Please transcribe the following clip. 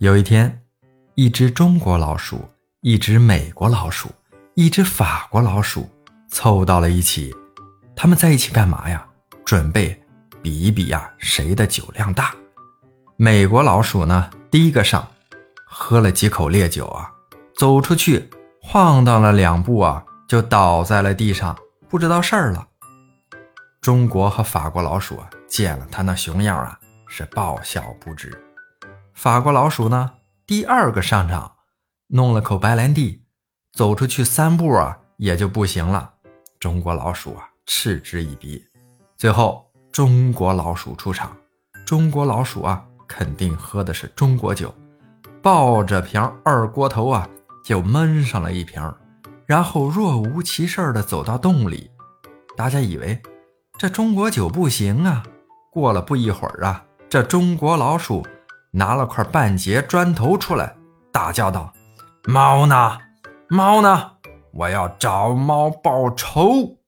有一天，一只中国老鼠、一只美国老鼠、一只法国老鼠凑到了一起。他们在一起干嘛呀？准备比一比呀，谁的酒量大。美国老鼠呢，第一个上，喝了几口烈酒啊，走出去晃荡了两步啊，就倒在了地上，不知道事儿了。中国和法国老鼠啊，见了他那熊样啊，是爆笑不止。法国老鼠呢，第二个上场，弄了口白兰地，走出去三步啊，也就不行了。中国老鼠啊，嗤之以鼻。最后，中国老鼠出场，中国老鼠啊，肯定喝的是中国酒，抱着瓶二锅头啊，就闷上了一瓶，然后若无其事的走到洞里。大家以为这中国酒不行啊，过了不一会儿啊，这中国老鼠。拿了块半截砖头出来，大叫道：“猫呢？猫呢？我要找猫报仇！”